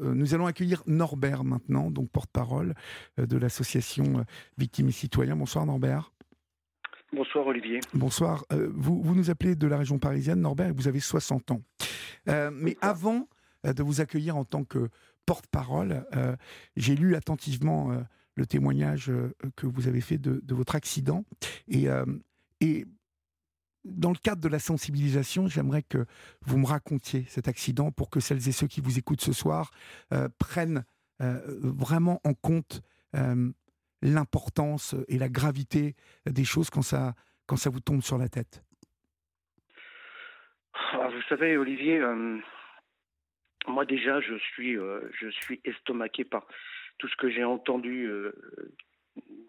nous allons accueillir Norbert maintenant, donc porte-parole de l'association Victimes et Citoyens. Bonsoir Norbert. Bonsoir Olivier. Bonsoir. vous, vous nous appelez de la région parisienne, Norbert, et vous avez 60 ans. mais avant de vous accueillir en tant que porte-parole, j'ai lu attentivement le témoignage que vous avez fait de, votre accident. Et, et dans le cadre de la sensibilisation, j'aimerais que vous me racontiez cet accident pour que celles et ceux qui vous écoutent ce soir euh, prennent euh, vraiment en compte euh, l'importance et la gravité des choses quand ça, quand ça vous tombe sur la tête. Ah, vous savez, Olivier, moi déjà, je suis, je suis estomaqué par tout ce que j'ai entendu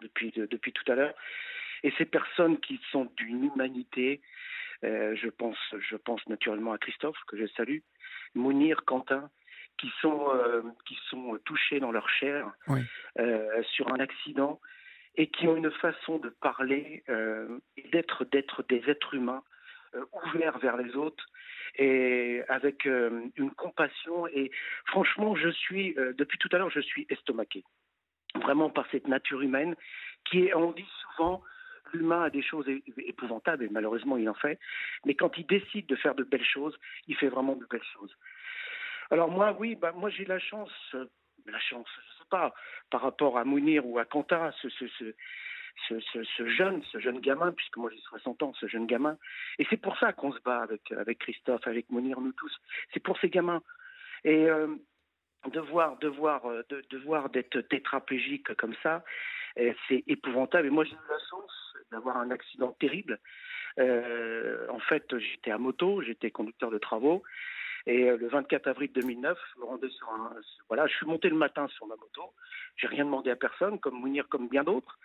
depuis, depuis tout à l'heure. Et ces personnes qui sont d'une humanité, euh, je pense, je pense naturellement à Christophe que je salue, Mounir, Quentin, qui sont euh, qui sont touchés dans leur chair euh, sur un accident et qui ont une façon de parler et d'être d'être des êtres humains ouverts vers les autres et avec une compassion. Et franchement je suis depuis tout à l'heure je suis estomaqué vraiment par cette nature humaine qui est on dit souvent l'humain a des choses épouvantables, et malheureusement il en fait, mais quand il décide de faire de belles choses, il fait vraiment de belles choses. Alors moi, oui, bah, moi j'ai la chance, euh, la chance, je sais pas, par rapport à Mounir ou à Quentin, ce, ce, ce, ce, jeune, ce jeune gamin, puisque moi j'ai 60 ans, ce jeune gamin, et c'est pour ça qu'on se bat avec, avec Christophe, avec Mounir, nous tous, c'est pour ces gamins. Et euh, de voir, de euh, d'être tétraplégique comme ça, c'est épouvantable. Et moi j'ai eu la chance d'avoir un accident terrible. Euh, en fait, j'étais à moto, j'étais conducteur de travaux. Et euh, le 24 avril 2009, je me rendais sur un, voilà, je suis monté le matin sur ma moto. J'ai rien demandé à personne, comme Mounir, comme bien d'autres.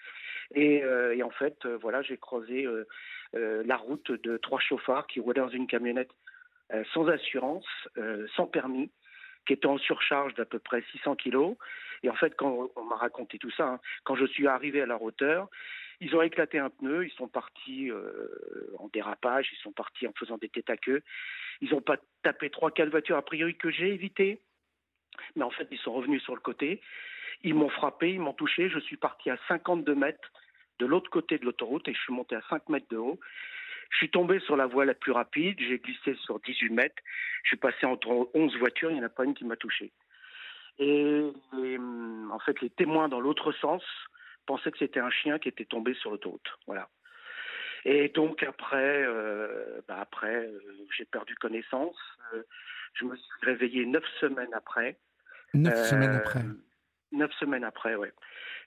Et, euh, et, en fait, voilà, j'ai croisé la route de trois chauffards qui roulaient dans une camionnette sans assurance, sans permis, qui était en surcharge d'à peu près 600 kilos. Et en fait, quand on m'a raconté tout ça, hein, quand je suis arrivé à la hauteur, ils ont éclaté un pneu, ils sont partis euh, en dérapage, ils sont partis en faisant des têtes à queue. Ils n'ont pas tapé trois, quatre voitures a priori que j'ai évité, mais en fait ils sont revenus sur le côté. Ils m'ont frappé, ils m'ont touché. Je suis parti à 52 mètres de l'autre côté de l'autoroute et je suis monté à 5 mètres de haut. Je suis tombé sur la voie la plus rapide, j'ai glissé sur 18 mètres, je suis passé entre 11 voitures, il n'y en a pas une qui m'a touché. Et, et en fait, les témoins dans l'autre sens pensais que c'était un chien qui était tombé sur l'autoroute. Voilà. Et donc après, euh, bah après, euh, j'ai perdu connaissance. Euh, je me suis réveillé neuf semaines après. Neuf semaines après. Neuf semaines après, ouais.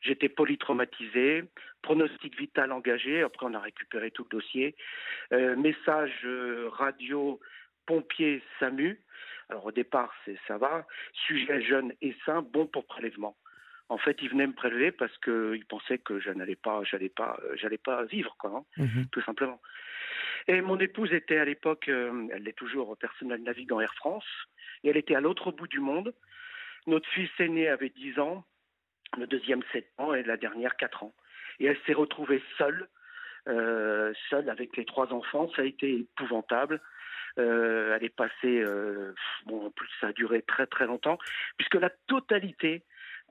J'étais polytraumatisé, pronostic vital engagé. Après, on a récupéré tout le dossier. message radio pompier SAMU. Alors au départ, c'est ça va. Sujet jeune et sain, bon pour prélèvement en fait, ils venaient me prélever parce qu'ils pensaient que je n'allais pas, j'allais pas, euh, j'allais pas vivre, quoi, hein, mhm. tout simplement. Et mon épouse était à l'époque, euh, elle est toujours personnel navigant Air France, et elle était à l'autre bout du monde. Notre fils aîné avait 10 ans, le deuxième 7 ans et la dernière 4 ans. Et elle s'est retrouvée seule, euh, seule avec les trois enfants. Ça a été épouvantable. elle est passée, bon, en plus ça a duré très très longtemps, puisque la totalité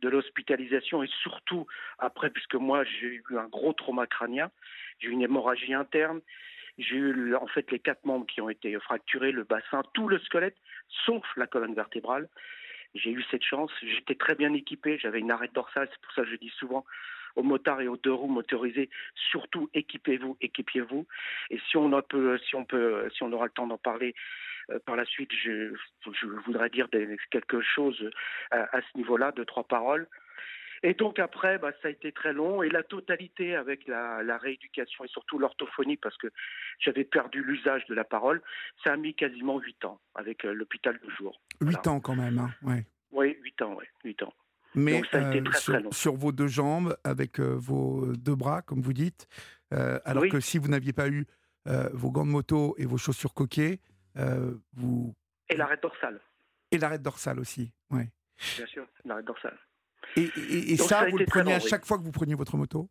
de l'hospitalisation et surtout après, puisque moi j'ai eu un gros trauma crânien, j'ai eu une hémorragie interne, j'ai eu en fait les quatre membres qui ont été fracturés, le bassin, tout le squelette, sauf la colonne vertébrale. J'ai eu cette chance, j'étais très bien équipé, j'avais une arête dorsale, c'est pour ça que je dis souvent aux motards et aux deux roues motorisés, surtout équipez-vous, équipiez-vous. Et si on, peut, si on peut, si on aura le temps d'en parler, euh, par la suite, je, voudrais dire quelque chose à, ce niveau-là, de trois paroles. Et donc après, bah, ça a été très long et la totalité avec la, rééducation et surtout l'orthophonie parce que j'avais perdu l'usage de la parole, ça a mis quasiment huit ans avec euh, l'hôpital de jour. Huit ans quand même, hein ouais. Oui, huit ans, oui, huit ans. Mais euh, sur, vos deux jambes, avec vos deux bras, comme vous dites, alors que si vous n'aviez pas eu vos gants de moto et vos chaussures coquées, euh, vous... Et l'arrêt dorsale. Et l'arrêt dorsale aussi, oui. Bien sûr, l'arrêt dorsale. Et, et, ça, vous le preniez à chaque fois que vous preniez votre moto?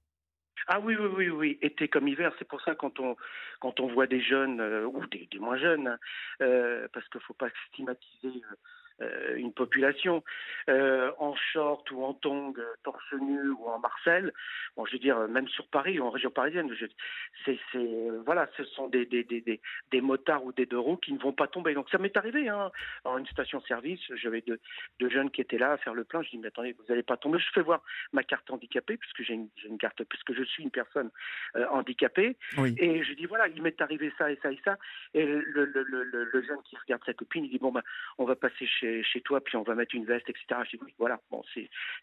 Ah oui, oui, oui, oui, été comme hiver. C'est pour ça quand on quand on voit des jeunes euh, ou des, moins jeunes, euh, parce qu'il faut pas stigmatiser euh, une population euh, en short ou en tong, torse nu ou en Marcel. Bon, je veux dire, même sur Paris ou en région parisienne, c'est, voilà, ce sont des, des, des, des, motards ou des deux roues qui ne vont pas tomber. Donc ça m'est arrivé, hein, en une station-service, j'avais deux, deux, jeunes qui étaient là à faire le plein. Je dis, mais attendez, vous n'allez pas tomber. Je fais voir ma carte handicapée, puisque j'ai une, une, carte, puisque je suis une personne handicapée. Et je dis, voilà, il m'est arrivé ça et ça et ça. Et le, le, le, le jeune qui regarde sa copine, il dit, bon, ben, on va passer chez, chez toi, puis on va mettre une veste, etc. Voilà,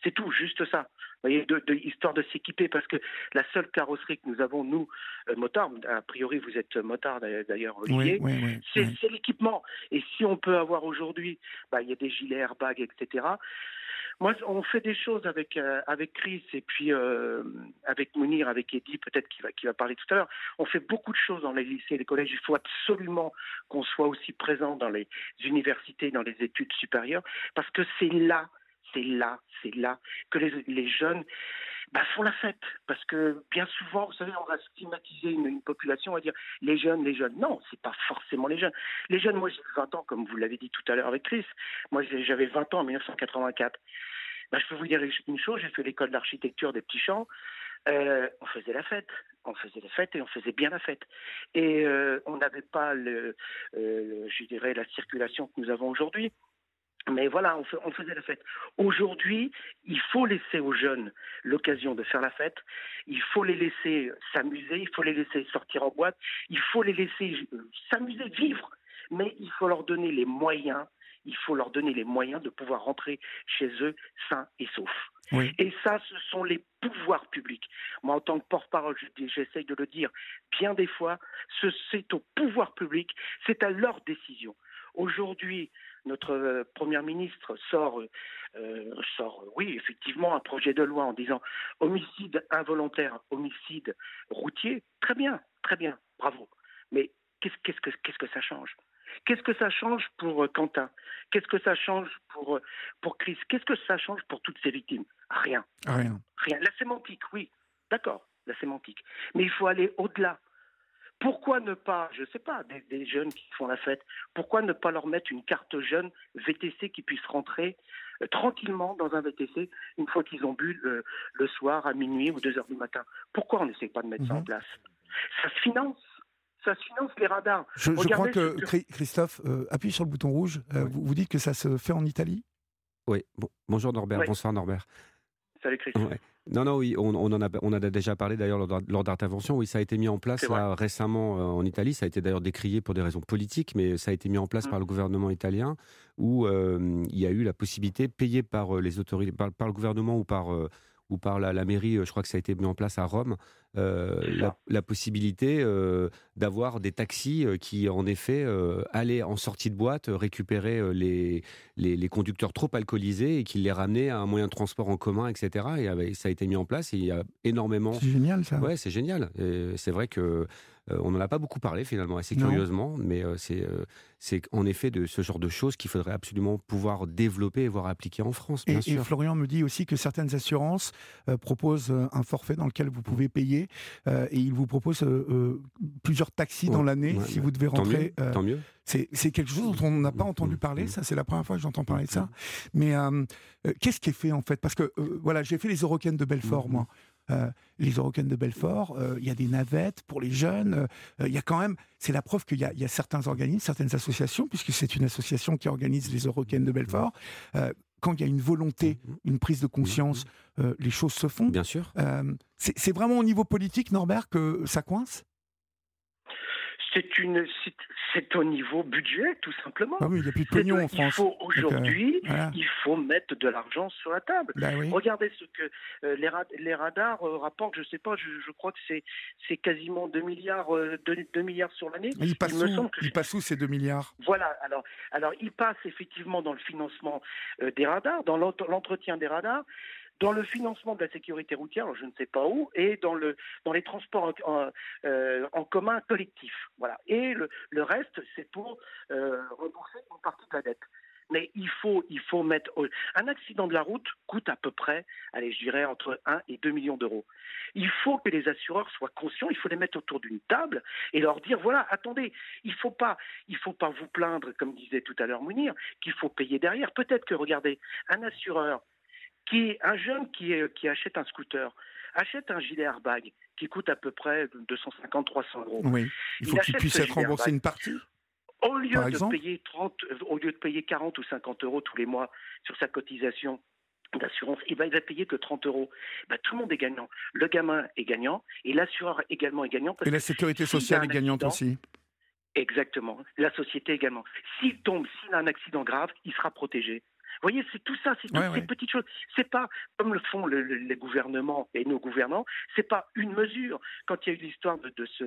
c'est tout, juste ça. Voyez, de, de, histoire de s'équiper, parce que la seule carrosserie que nous avons, nous, euh, motards, a priori vous êtes motard d'ailleurs, Olivier, c'est l'équipement. Et si on peut avoir aujourd'hui, bah, il y a des gilets airbags, etc. Moi, on fait des choses avec euh, avec Chris et puis euh, avec Mounir, avec Eddie, peut-être qui va qui va parler tout à l'heure. On fait beaucoup de choses dans les lycées, les collèges. Il faut absolument qu'on soit aussi présent dans les universités, dans les études supérieures, parce que c'est là, c'est là, c'est là que les, jeunes bah, font la fête. Parce que bien souvent, vous savez, on va stigmatiser une, population, on va dire les jeunes, les jeunes. Non, c'est pas forcément les jeunes. Les jeunes, moi j'ai 20 ans, comme vous l'avez dit tout à l'heure avec Chris. Moi j'avais 20 ans en 1984. Bah, je peux vous dire une chose, j'ai fait l'école d'architecture des petits champs. Euh, on faisait la fête, on faisait la fête et on faisait bien la fête. Et euh, on n'avait pas, euh, je dirais, la circulation que nous avons aujourd'hui. Mais voilà, on, on, faisait la fête. Aujourd'hui, il faut laisser aux jeunes l'occasion de faire la fête. Il faut les laisser s'amuser. Il faut les laisser sortir en boîte. Il faut les laisser s'amuser, vivre. Mais il faut leur donner les moyens il faut leur donner les moyens de pouvoir rentrer chez eux sains et saufs. Et ça, ce sont les pouvoirs publics. Moi, en tant que porte-parole, j'essaye de le dire bien des fois, c'est au pouvoir public, c'est à leur décision. Aujourd'hui, notre euh, première ministre sort, euh, sort, oui, effectivement, un projet de loi en disant homicide involontaire, homicide routier. Très bien, très bien, bravo. Mais qu'est-ce que, qu'est-ce que ça change? Qu'est-ce que ça change pour euh, Quentin? Qu'est-ce que ça change pour, euh, pour Chris? Qu'est-ce que ça change pour toutes ces victimes? Rien. Rien. Rien. La sémantique, oui. D'accord, la sémantique. Mais il faut aller au-delà. Pourquoi ne pas, je ne sais pas, des, jeunes qui font la fête, pourquoi ne pas leur mettre une carte jeune VTC qui puisse rentrer euh, tranquillement dans un VTC une fois qu'ils ont bu le, soir à minuit ou deux heures du matin? Pourquoi on n'essaie pas de mettre ça en mhm. place? Ça se finance ça finance les radars. Je, crois que, Christophe, euh, appuie sur le bouton rouge. Euh, vous, vous, dites que ça se fait en Italie? Oui. bonjour Norbert. Bonsoir Norbert. Salut. Non, non, oui, on, en a, on a déjà parlé d'ailleurs lors d'intervention. Oui, ça a été mis en place récemment euh, en Italie. Ça a été d'ailleurs décrié pour des raisons politiques, mais ça a été mis en place mmh. par le gouvernement italien où il y a eu la possibilité, payée par les autorités, par, par, le gouvernement ou par ou par la, la, mairie, je crois que ça a été mis en place à Rome, euh, la, la, possibilité euh, d'avoir des taxis euh, qui, en effet, euh, allaient en sortie de boîte récupérer les, les, les, conducteurs trop alcoolisés et qui les ramenaient à un moyen de transport en commun, etc. Et ça a été mis en place et il y a énormément. C'est génial ça. Ouais, c'est génial. C'est vrai que euh, on n'en a pas beaucoup parlé finalement, assez curieusement, mais euh, euh, c'est en effet de ce genre de choses qu'il faudrait absolument pouvoir développer et voir appliquer en France. Bien et, sûr. et, Florian me dit aussi que certaines assurances proposent un forfait dans lequel vous pouvez payer et ils vous proposent plusieurs taxis dans l'année si vous devez rentrer. Tant mieux. C'est quelque chose dont on n'a pas entendu parler, mmh. ça c'est la première fois que j'entends parler de ça. Mais qu'est-ce qui est fait en fait? Parce que voilà, j'ai fait les Eurocaines de Belfort, moi. Euh, les Eurocaines de Belfort, euh, il y a des navettes pour les jeunes, euh, il y a quand même, c'est la preuve qu'il y, y, a certains organismes, certaines associations, puisque c'est une association qui organise les Eurocaines de Belfort, quand il y a une volonté, une prise de conscience, les choses se font. Bien sûr. c'est vraiment au niveau politique, Norbert, que ça coince? C'est une, c'est au niveau budget, tout simplement. Ah oui, il n'y a plus de pognon en France. Il faut aujourd'hui, il faut mettre de l'argent sur la table. Ben Regardez ce que euh, les, les, radars euh, rapportent. Je sais pas, je, je crois que c'est, c'est quasiment 2 milliards, 2, euh, milliards sur l'année. Il passe où, il passe où ces 2 milliards? Voilà. Alors, alors, il passe effectivement dans le financement des radars, dans l'entretien des radars dans le financement de la sécurité routière, je ne sais pas où, et dans, le, dans les transports en, euh, commun collectifs. Voilà. Et le, reste, c'est pour euh, rembourser une partie de la dette. mais il faut, il faut mettre. Un accident de la route coûte à peu près, allez, je dirais entre 1 et 2 millions d'euros. Il faut que les assureurs soient conscients, il faut les mettre autour d'une table et leur dire voilà, attendez, il faut pas, il faut pas vous plaindre, comme disait tout à l'heure Mounir, qu'il faut payer derrière. Peut-être que, regardez, un assureur qui un jeune qui, qui achète un scooter, achète un gilet airbag qui coûte à peu près 250-300 euros. Oui, il faut qu'il puisse être remboursé une partie. Au lieu, de payer 30, au lieu de payer 40 ou 50 euros tous les mois sur sa cotisation d'assurance, il va, il va payer que 30 euros. Bah, tout le monde est gagnant. Le gamin est gagnant et l'assureur également est gagnant. et la sécurité sociale est gagnante aussi. Exactement. La société également. S'il tombe, s'il a un accident grave, il sera protégé. Vous voyez, c'est tout ça, c'est toutes ces petites choses. C'est pas comme le font les gouvernements et nos gouvernants. C'est pas une mesure. Quand il y a eu l'histoire de, de, ce,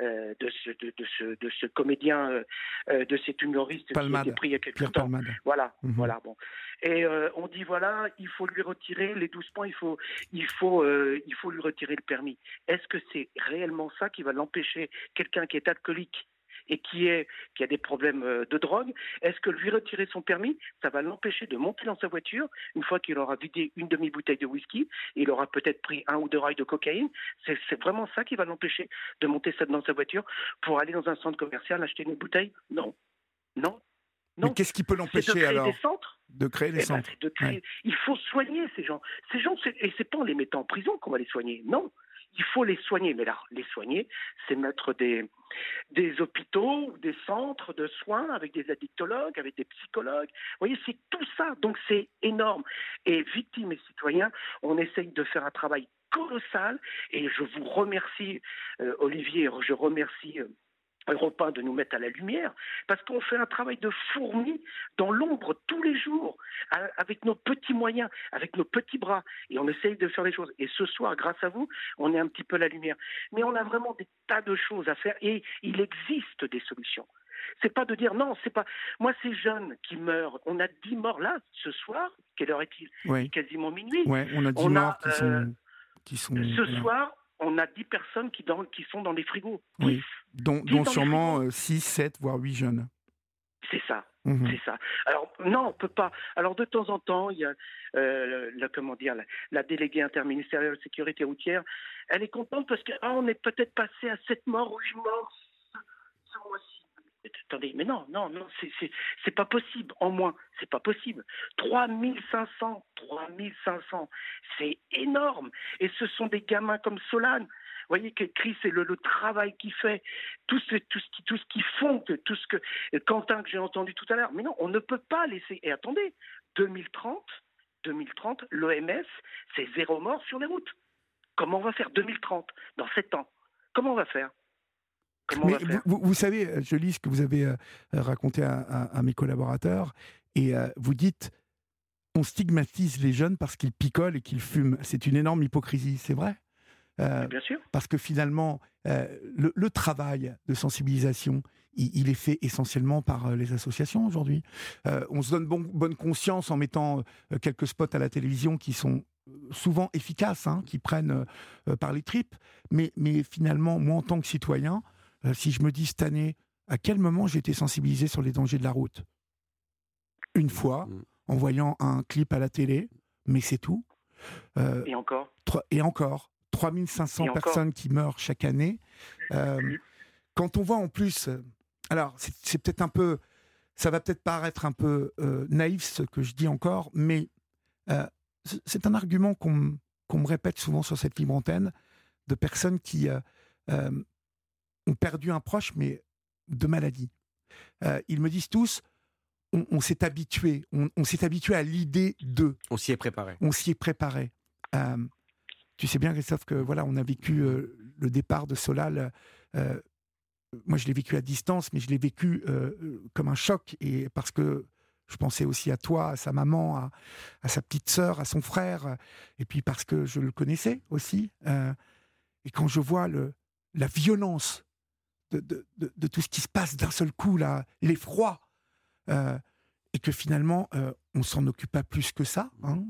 euh, de, ce, de, ce, de ce comédien, euh, euh, de cet humoriste qui a été pris il y a quelques temps. Voilà, mhm. voilà. Bon. Et on dit voilà, il faut lui retirer les 12 points. Il faut, il faut, il faut lui retirer le permis. Est-ce que c'est réellement ça qui va l'empêcher, quelqu'un qui est alcoolique? Et qui, est, qui a des problèmes euh, de drogue, est-ce que lui retirer son permis, ça va l'empêcher de monter dans sa voiture une fois qu'il aura vidé une demi-bouteille de whisky, il aura peut-être pris un ou deux rails de cocaïne? C'est vraiment ça qui va l'empêcher de monter dans sa voiture pour aller dans un centre commercial acheter une bouteille? Non. Non. Non. Mais qu'est-ce qui peut l'empêcher alors De créer des eh ben, centres? Il faut soigner ces gens. Ces gens, et c'est pas en les mettant en prison qu'on va les soigner. Non il faut les soigner. Mais là, les soigner, c'est mettre des, des hôpitaux, des centres de soins avec des addictologues, avec des psychologues. Vous voyez, c'est tout ça. Donc c'est énorme. Et victimes et citoyens, on essaye de faire un travail colossal. Et je vous remercie, euh, Olivier, je remercie. Euh, Europa de nous mettre à la lumière, parce qu'on fait un travail de fourmi dans l'ombre tous les jours, avec nos petits moyens, avec nos petits bras, et on essaye de faire les choses. Et ce soir, grâce à vous, on est un petit peu la lumière. Mais on a vraiment des tas de choses à faire, et il existe des solutions. C'est pas de dire non, c'est pas. Moi, ces jeunes qui meurent, on a 10 morts là, ce soir. Quelle heure est-il? Quasiment minuit. Ouais, on a 10 morts qui, sont, euh, qui sont. Ce soir, on a 10 personnes qui, qui sont dans les frigos. Oui, dont, sûrement 6, 7, euh, voire 8 jeunes. C'est ça. Mhm. C'est ça. Alors non, on peut pas. Alors de temps en temps, il y a euh, la, comment dire, la, déléguée interministérielle de sécurité routière. Elle est contente parce qu'on ah, est peut-être passé à 7 morts ou 8 morts attendez, mais non, non, non, c'est pas possible. En moins, c'est pas possible. 3500, 3500, c'est énorme. Et ce sont des gamins comme Solane. Vous voyez que Chris et le, travail qu'il fait, tout ce, tout, ce, tout ce qu'ils font, tout ce que Quentin que j'ai entendu tout à l'heure. Mais non, on ne peut pas laisser. Et attendez, 2030, 2030, l'OMS, c'est zéro mort sur les routes. Comment on va faire 2030 dans 7 ans? Comment on va faire? Mais vous, savez, euh, je lis ce que vous avez euh, raconté à, mes collaborateurs, et euh, vous dites on stigmatise les jeunes parce qu'ils picolent et qu'ils fument. C'est une énorme hypocrisie, c'est vrai? Bien sûr. Parce que finalement, le, travail de sensibilisation, il, est fait essentiellement par les associations aujourd'hui. on se donne bonne conscience en mettant quelques spots à la télévision qui sont souvent efficaces, hein, qui prennent par les tripes. Mais, mais finalement, moi, en tant que citoyen, euh, si je me dis cette année, à quel moment j'ai été sensibilisé sur les dangers de la route? Une fois, mm. en voyant un clip à la télé, mais c'est tout. Euh, et encore? Et encore. 3500 personnes qui meurent chaque année. Euh, quand on voit en plus. alors, c'est peut-être un peu. Ça va peut-être paraître un peu naïf ce que je dis encore, mais c'est un argument qu'on me répète souvent sur cette libre antenne de personnes qui ont perdu un proche, mais de maladie. Euh, ils me disent tous, on, s'est habitué, on, s'est habitué à l'idée de. On s'y est préparé. On s'y est préparé. Euh, tu sais bien, Christophe, que voilà, on a vécu euh, le départ de Solal. moi, je l'ai vécu à distance, mais je l'ai vécu comme un choc, et parce que je pensais aussi à toi, à sa maman, à, à sa petite sœur, à son frère, et puis parce que je le connaissais aussi. et quand je vois le, la violence de, tout ce qui se passe d'un seul coup, là, l'effroi, euh, et que finalement, euh, on s'en occupe pas plus que ça. Il hein,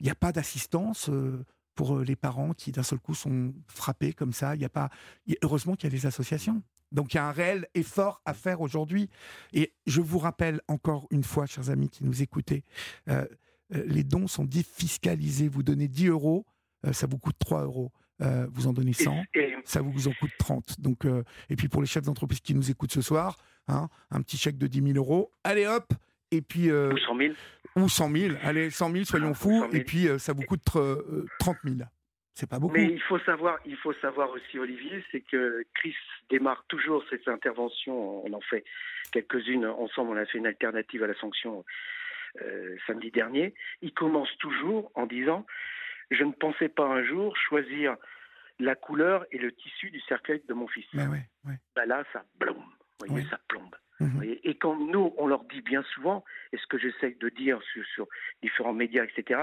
n'y euh, a pas d'assistance pour les parents qui d'un seul coup sont frappés comme ça. Il a pas. heureusement qu'il y a des associations. Donc il y a un réel effort à faire aujourd'hui. Et je vous rappelle encore une fois, chers amis qui nous écoutez, euh, euh, les dons sont défiscalisés. Vous donnez 10 euros, euh, ça vous coûte 3 euros. Vous en donnez 100, ça vous en coûte 30. Donc, et puis pour les chefs d'entreprise qui nous écoutent ce soir, hein, un petit chèque de 10 000 euros. Allez hop, et puis, ou 100 000. Ou 100 000. Allez, 100 000, soyons fous. Et puis, ça vous coûte 30 000. C'est pas beaucoup. Mais il faut savoir, il faut savoir aussi, Olivier, c'est que Chris démarre toujours ses interventions. On en fait quelques-unes ensemble. On a fait une alternative à la sanction euh, samedi dernier. Il commence toujours en disant Je ne pensais pas un jour choisir la couleur et le tissu du cercueil de mon fils. Mais ouais, bah là, ça plombe. Vous voyez, ça plombe. Mhm. Et quand nous, on leur dit bien souvent, et ce que j'essaie de dire sur, sur différents médias, etc.,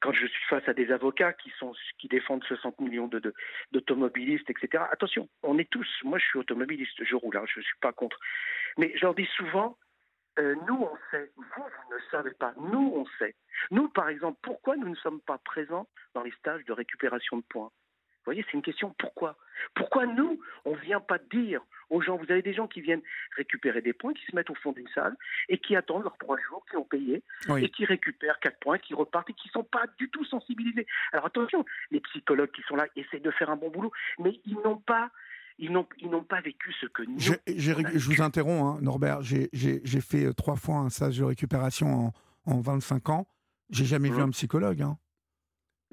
quand je suis face à des avocats qui sont qui défendent 60 millions de, d'automobilistes, etc. Attention, on est tous. Moi, je suis automobiliste, je roule, hein, je ne suis pas contre. Mais je leur dis souvent, euh, nous, on sait. Vous, vous ne savez pas. Nous, on sait. Nous, par exemple, pourquoi nous ne sommes pas présents dans les stages de récupération de points? Vous voyez, c'est une question pourquoi Pourquoi nous, on ne vient pas dire aux gens, vous avez des gens qui viennent récupérer des points, qui se mettent au fond d'une salle et qui attendent leurs trois jours, qui ont payé, et qui récupèrent quatre points, qui repartent et qui ne sont pas du tout sensibilisés. Alors attention, les psychologues qui sont là essaient de faire un bon boulot, mais ils n'ont pas ils n'ont, ils n'ont pas vécu ce que nous. je vous interromps, hein, Norbert. J'ai, fait euh, trois fois un stage de récupération en, en 25 ans. J'ai jamais vu mmh. un psychologue. Hein.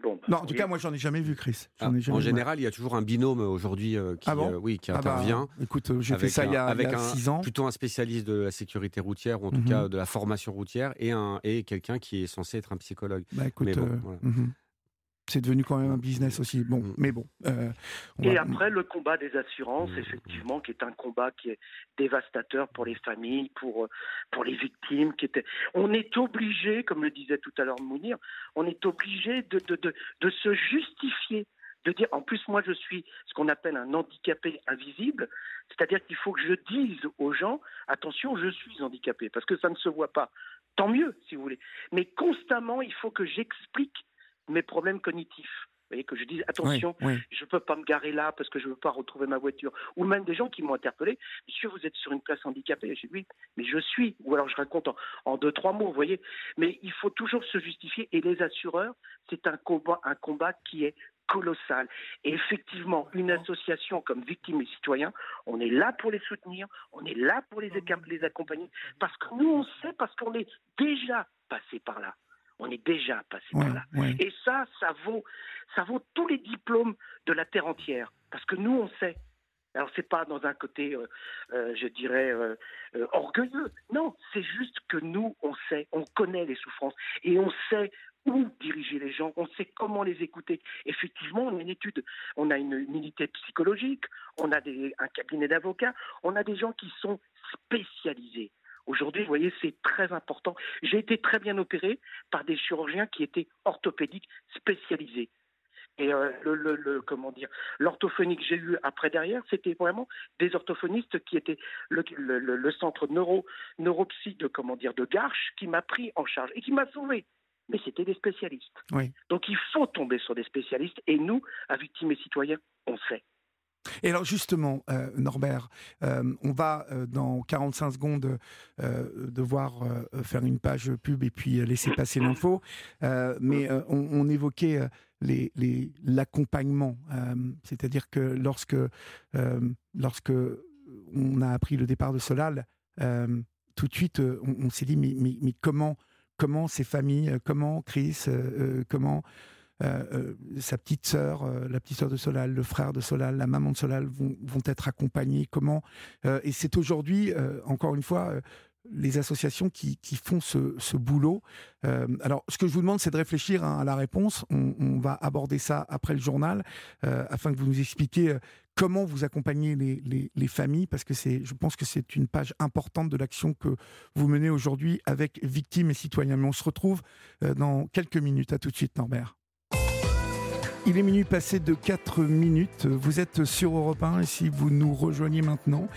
Bah, non, en tout cas, moi, j'en ai jamais vu, Chris. Ah, en général, il y a toujours un binôme aujourd'hui euh, qui, ah euh, oui, qui ah bah, intervient. écoute, euh, j'ai fait ça il y a, avec six ans. Plutôt un spécialiste de la sécurité routière, ou en tout mhm. cas de la formation routière, et, un, et quelqu'un qui est censé être un psychologue. Bah, écoute, mhm c'est devenu quand même un business aussi. Bon, mm. mais bon. Euh, et après, le combat des assurances, mm. effectivement, qui est un combat qui est dévastateur pour les familles, pour, pour les victimes. Qui était... On est obligé, comme le disait tout à l'heure Mounir, on est obligé de, de, de, de se justifier de dire, en plus, moi, je suis ce qu'on appelle un handicapé invisible, c'est-à-dire qu'il faut que je dise aux gens, attention, je suis handicapé, parce que ça ne se voit pas. Tant mieux, si vous voulez. Mais constamment, il faut que j'explique mes problèmes cognitifs. Vous voyez, que je dise attention, je ne peux pas me garer là parce que je ne veux pas retrouver ma voiture. Ou même des gens qui m'ont interpellé, monsieur, vous êtes sur une place handicapée. J'ai dit oui, mais je suis. Ou alors je raconte en, deux, trois mots, vous voyez. Mais il faut toujours se justifier. Et les assureurs, c'est un combat, un combat qui est colossal. Et effectivement, une association comme Victimes et Citoyens, on est là pour les soutenir, on est là pour les, les accompagner, parce que nous, on sait, parce qu'on est déjà passé par là. On est déjà passé par là. Et ça, ça vaut, ça vaut tous les diplômes de la terre entière, parce que nous, on sait. Alors c'est pas dans un côté, euh, euh, je dirais, euh, orgueilleux. Non, c'est juste que nous, on sait, on connaît les souffrances et on sait où diriger les gens, on sait comment les écouter. Effectivement, on a une étude, on a une unité psychologique, on a un cabinet d'avocats, on a des gens qui sont spécialisés Aujourd'hui, vous voyez, c'est très important. J'ai été très bien opéré par des chirurgiens qui étaient orthopédiques spécialisés. Et euh, le, comment dire, l'orthophonie que j'ai eu après derrière, c'était vraiment des orthophonistes qui étaient le, centre neuro, neuropsy de comment dire de Garches qui m'a pris en charge et qui m'a sauvé. Mais c'était des spécialistes. Donc il faut tomber sur des spécialistes et nous, à victimes et citoyens, on sait. Et alors justement, euh, Norbert, euh, on va euh, dans 45 secondes devoir faire une page pub et puis laisser passer l'info, mais on, évoquait l'accompagnement, c'est-à-dire que lorsque, lorsque on a appris le départ de Solal, tout de suite on, s'est dit mais, mais, comment, comment ces familles, comment Chris, comment euh, euh, sa petite sœur, euh, la petite sœur de Solal, le frère de Solal, la maman de Solal vont, être accompagnés Comment Et c'est aujourd'hui, encore une fois, les associations qui, font ce, boulot. alors, ce que je vous demande, c'est de réfléchir hein, à la réponse. On, va aborder ça après le journal, afin que vous nous expliquiez comment vous accompagnez les, les, les familles, parce que je pense que c'est une page importante de l'action que vous menez aujourd'hui avec victimes et citoyens. Mais on se retrouve dans quelques minutes. À tout de suite, Norbert. Il est minuit passé de 4 minutes. Vous êtes sur Europe 1 et si vous nous rejoignez maintenant,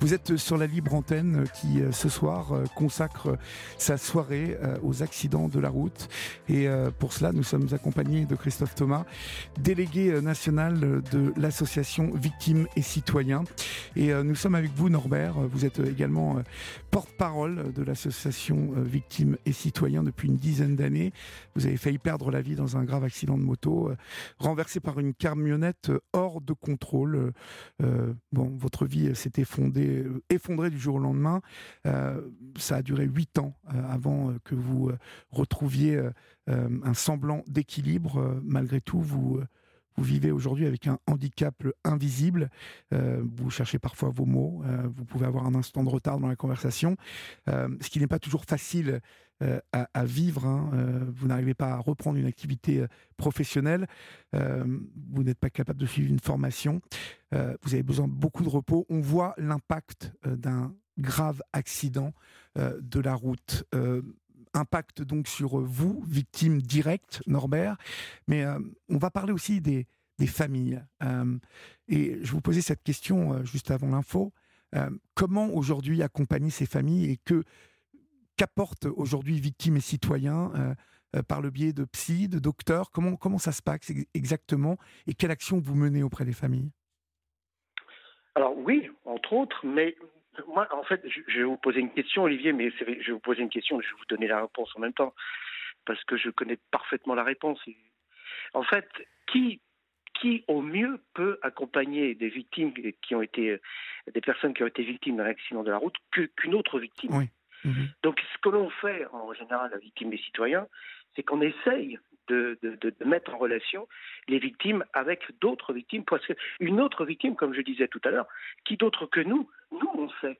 vous êtes sur la libre antenne qui euh, ce soir euh, consacre sa soirée euh, aux accidents de la route. Et pour cela, nous sommes accompagnés de Christophe Thomas, délégué national de l'association Victimes et Citoyens. Et nous sommes avec vous, Norbert. Vous êtes également porte-parole de l'association Victimes et Citoyens depuis une dizaine d'années. Vous avez failli perdre la vie dans un grave accident de moto renversé par une camionnette euh, hors de contrôle. Euh, euh, bon, votre vie s'est effondrée, effondrée du jour au lendemain. ça a duré huit ans avant que vous retrouviez un semblant d'équilibre. malgré tout, vous vous vivez aujourd'hui avec un handicap invisible. vous cherchez parfois vos mots. vous pouvez avoir un instant de retard dans la conversation, ce qui n'est pas toujours facile euh, à, vivre. Hein, euh, vous n'arrivez pas à reprendre une activité euh, professionnelle. vous n'êtes pas capable de suivre une formation. vous avez besoin de beaucoup de repos. On voit l'impact d'un grave accident de la route impact donc sur vous, victime directe, Norbert, mais on va parler aussi des, familles. et je vous posais cette question juste avant l'info. comment aujourd'hui accompagner ces familles et que qu'apportent aujourd'hui victimes et citoyens euh, euh, par le biais de psy, de docteurs? Comment, comment ça se passe exactement? Et quelle action vous menez auprès des familles? Alors oui, entre autres, mais moi, en fait, je, vais vous poser une question, Olivier, mais je vais vous poser une question et je vais vous donner la réponse en même temps, parce que je connais parfaitement la réponse. En fait, qui, qui au mieux peut accompagner des victimes qui ont été, des personnes qui ont été victimes d'un accident de la route qu'une autre victime? Oui. Mhm. Donc, ce que l'on fait en général à victimes et citoyens, c'est qu'on essaye de, mettre en relation les victimes avec d'autres victimes, parce qu'une autre victime, comme je disais tout à l'heure, qui d'autre que nous, nous on sait.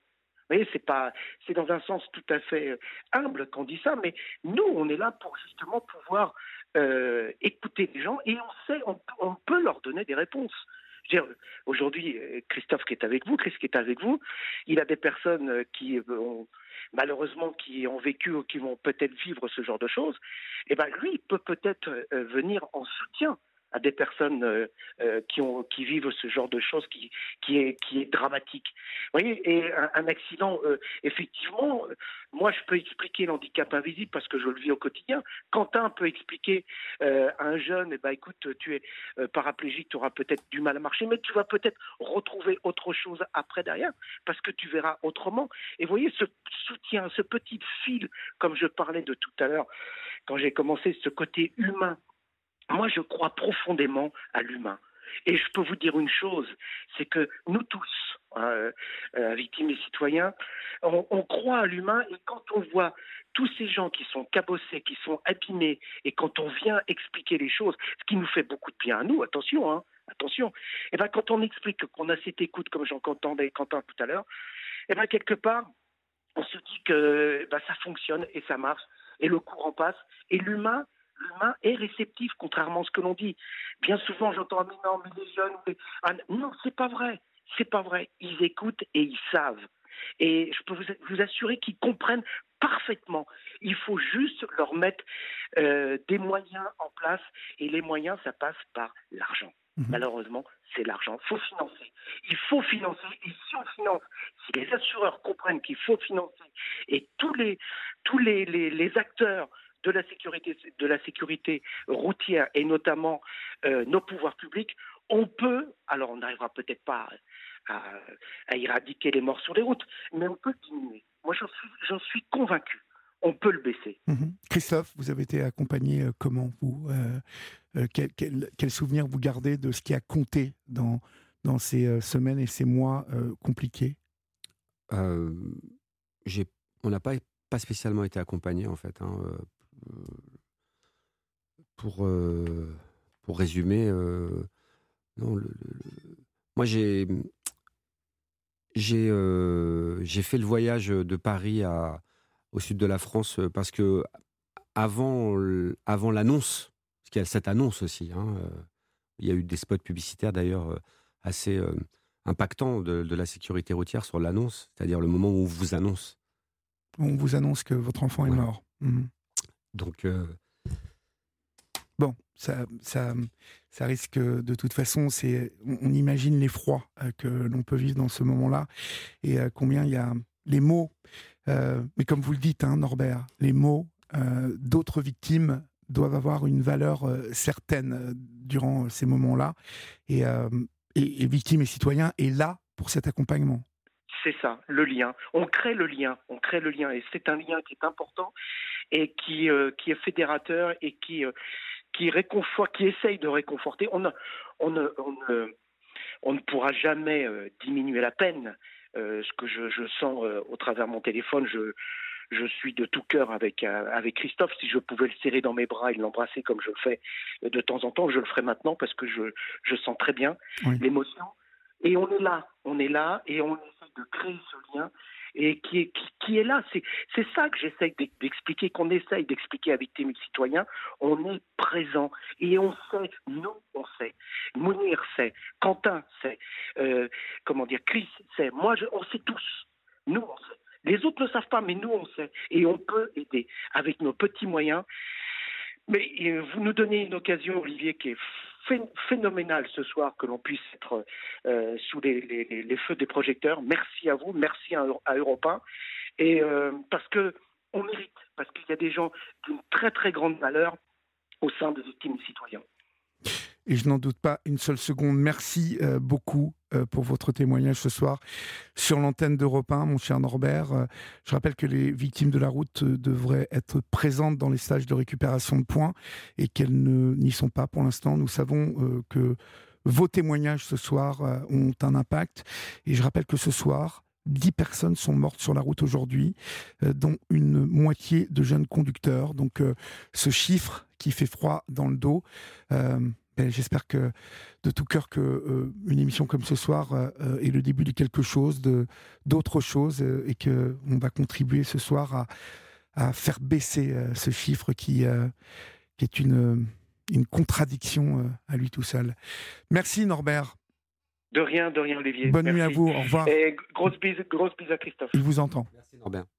Vous voyez, c'est pas, c'est dans un sens tout à fait euh, humble qu'on dit ça, mais nous, on est là pour justement pouvoir euh, écouter les gens et on sait, on, peut leur donner des réponses. Aujourd'hui, euh, Christophe qui est avec vous, Chris qui est avec vous, il a des personnes qui ont malheureusement qui ont vécu ou qui vont peut-être vivre ce genre de choses, eh ben lui peut peut-être euh, venir en soutien à des personnes euh, euh, qui, ont, qui vivent ce genre de choses qui, qui, est, qui est dramatique. Vous voyez, et un, accident, euh, effectivement, moi je peux expliquer l'handicap invisible parce que je le vis au quotidien. Quentin peut expliquer à un jeune, eh ben, écoute, tu es paraplégique, tu auras peut-être du mal à marcher, mais tu vas peut-être retrouver autre chose après derrière parce que tu verras autrement. Et vous voyez, ce soutien, ce petit fil, comme je parlais de tout à l'heure, quand j'ai commencé ce côté humain moi, je crois profondément à l'humain. Et je peux vous dire une chose, c'est que nous tous, hein, euh, victimes et citoyens, on, croit à l'humain et quand on voit tous ces gens qui sont cabossés, qui sont abîmés, et quand on vient expliquer les choses, ce qui nous fait beaucoup de bien à nous, attention, hein, attention, et eh ben quand on explique qu'on a cette écoute, comme j'entendais Quentin tout à l'heure, et eh ben quelque part, on se dit que ben, ça fonctionne et ça marche, et le courant passe, et l'humain, l'humain est réceptif, contrairement à ce que l'on dit. Bien souvent, j'entends mais non, mais les jeunes, ah, non, c'est pas vrai, c'est pas vrai. Ils écoutent et ils savent. Et je peux vous, assurer qu'ils comprennent parfaitement. Il faut juste leur mettre euh, des moyens en place, et les moyens, ça passe par l'argent. Mhm. Malheureusement, c'est l'argent. Il faut financer. Il faut financer. Et si on finance, si les assureurs comprennent qu'il faut financer, et tous les, tous les, les acteurs de la sécurité, de la sécurité routière et notamment euh, nos pouvoirs publics, on peut, alors on n'arrivera peut-être pas à, éradiquer les morts sur les routes, mais on peut diminuer. Moi, j'en suis, suis convaincu. On peut le baisser. Mhm. Christophe, vous avez été accompagné euh, comment vous euh, quel, quel, souvenir vous gardez de ce qui a compté dans, dans ces semaines et ces mois compliqués? On n'a pas, pas spécialement été accompagné en fait. Hein, pour, euh, pour résumer, euh, non, moi j'ai j'ai euh, fait le voyage de Paris à, au sud de la France parce que avant avant l'annonce, parce qu'il y a cette annonce aussi, hein, il y a eu des spots publicitaires d'ailleurs assez impactants de, de, la sécurité routière sur l'annonce, c'est-à-dire le moment où on vous annonce. On vous annonce que votre enfant est mort. Mmh. Donc. Euh, bon, ça, risque de toute façon, c'est, on, imagine l'effroi que l'on peut vivre dans ce moment-là et combien il y a les mots, mais comme vous le dites, hein, Norbert, les mots d'autres victimes doivent avoir une valeur certaine durant ces moments-là et, et, et victimes et citoyens est là pour cet accompagnement. C'est ça, le lien. On crée le lien, on crée le lien, et c'est un lien qui est important et qui, euh, qui est fédérateur et qui, euh, qui réconforte, qui essaye de réconforter. On, on, on, on ne pourra jamais euh, diminuer la peine. ce que je, je sens au travers de mon téléphone, je, je suis de tout cœur avec, avec Christophe. Si je pouvais le serrer dans mes bras et l'embrasser comme je le fais de temps en temps, je le ferais maintenant parce que je, je sens très bien l'émotion. Et on est là, on est là et on essaie de créer ce lien et qui est, là. C'est, ça que j'essaie d'expliquer, qu'on essaye d'expliquer victimes et citoyens. On est présent et on sait, nous on sait, Mounir sait, Quentin sait, euh, comment dire, Chris sait, moi on sait tous, nous on sait. Les autres ne savent pas, mais nous on sait et on peut aider avec nos petits moyens. Mais euh, vous nous donnez une occasion, Olivier, qui est phénoménal ce soir que l'on puisse être euh, sous les, feux des projecteurs. Merci à vous, merci à, à Europe 1. Et euh, parce que on mérite, parce qu'il y a des gens d'une très très grande valeur au sein des victimes citoyens. Et je n'en doute pas une seule seconde. Merci euh, beaucoup euh, pour votre témoignage ce soir sur l'antenne d'Europe 1, mon cher Norbert. Euh, je rappelle que les victimes de la route devraient être présentes dans les stages de récupération de points et qu'elles n'y sont pas pour l'instant. Nous savons que vos témoignages ce soir ont un impact. Et je rappelle que ce soir, 10 personnes sont mortes sur la route aujourd'hui, dont une moitié de jeunes conducteurs. Donc ce chiffre qui fait froid dans le dos. J'espère que de tout cœur que euh, une émission comme ce soir euh, euh, est le début de quelque chose, de d'autres choses, et que on va contribuer ce soir à, à faire baisser ce chiffre qui, qui est une, une contradiction à lui tout seul. Merci Norbert. De rien, de rien Olivier. Bonne nuit à vous, au revoir. Et grosse bise, grosse bise à Christophe. Il vous entend. Merci Norbert.